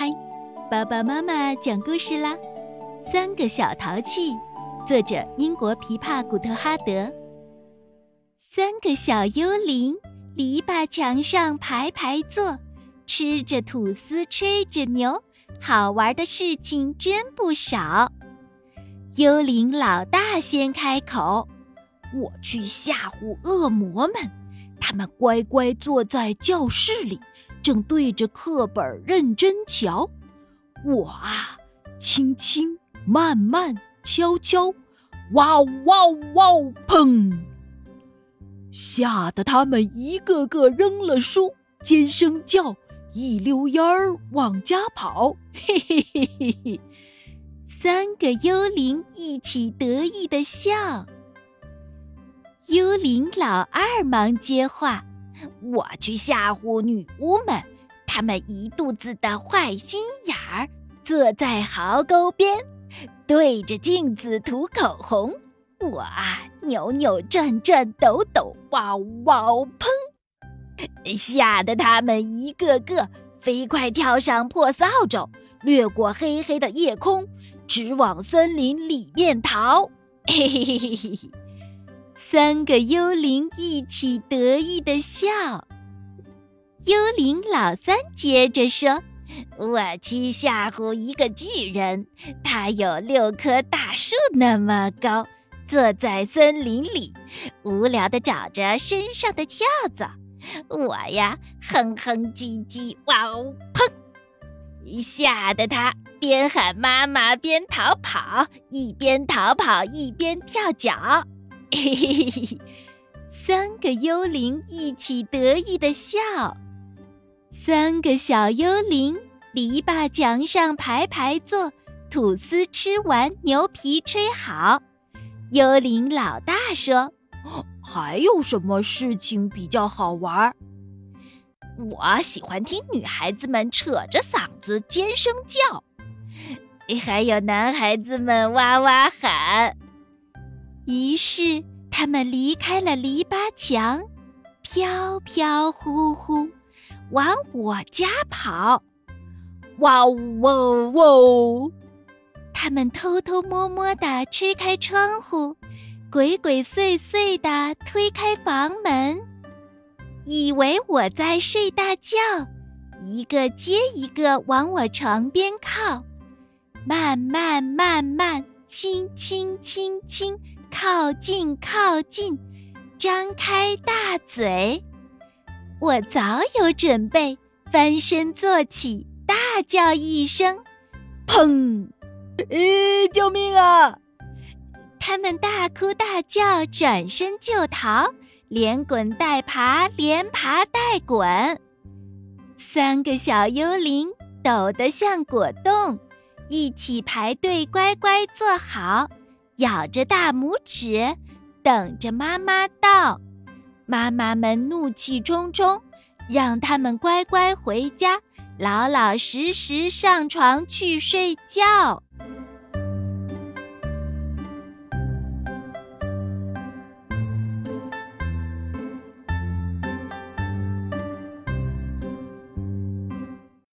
嗨，爸爸妈妈讲故事啦！三个小淘气，作者英国琵琶古特哈德。三个小幽灵，篱笆墙上排排坐，吃着吐司，吹着牛，好玩的事情真不少。幽灵老大先开口：“我去吓唬恶魔们，他们乖乖坐在教室里。”正对着课本认真瞧，我啊，轻轻慢慢悄悄，哇哇哇！砰！吓得他们一个个扔了书，尖声叫，一溜烟儿往家跑。嘿嘿嘿嘿嘿！三个幽灵一起得意的笑。幽灵老二忙接话。我去吓唬女巫们，她们一肚子的坏心眼儿，坐在壕沟边，对着镜子涂口红。我啊，扭扭转转，抖抖，哇哇砰！吓得他们一个个飞快跳上破扫帚，掠过黑黑的夜空，直往森林里面逃。嘿嘿嘿嘿嘿嘿。三个幽灵一起得意的笑。幽灵老三接着说：“我去吓唬一个巨人，他有六棵大树那么高，坐在森林里，无聊的找着身上的跳蚤。我呀，哼哼唧唧，哇哦，砰！吓得他边喊妈妈边逃跑，一边逃跑一边跳脚。”嘿嘿嘿嘿，三个幽灵一起得意的笑。三个小幽灵篱笆墙上排排坐，吐司吃完，牛皮吹好。幽灵老大说：“ 还有什么事情比较好玩？”我喜欢听女孩子们扯着嗓子尖声叫，还有男孩子们哇哇喊。于是，他们离开了篱笆墙，飘飘忽忽往我家跑。哇呜哇呜！他们偷偷摸摸地吹开窗户，鬼鬼祟祟地推开房门，以为我在睡大觉，一个接一个往我床边靠，慢慢慢慢，轻轻轻轻。靠近，靠近，张开大嘴！我早有准备，翻身坐起，大叫一声：“砰！”咦，救命啊！他们大哭大叫，转身就逃，连滚带爬，连爬带滚。三个小幽灵抖得像果冻，一起排队，乖乖坐好。咬着大拇指，等着妈妈到。妈妈们怒气冲冲，让他们乖乖回家，老老实实上床去睡觉。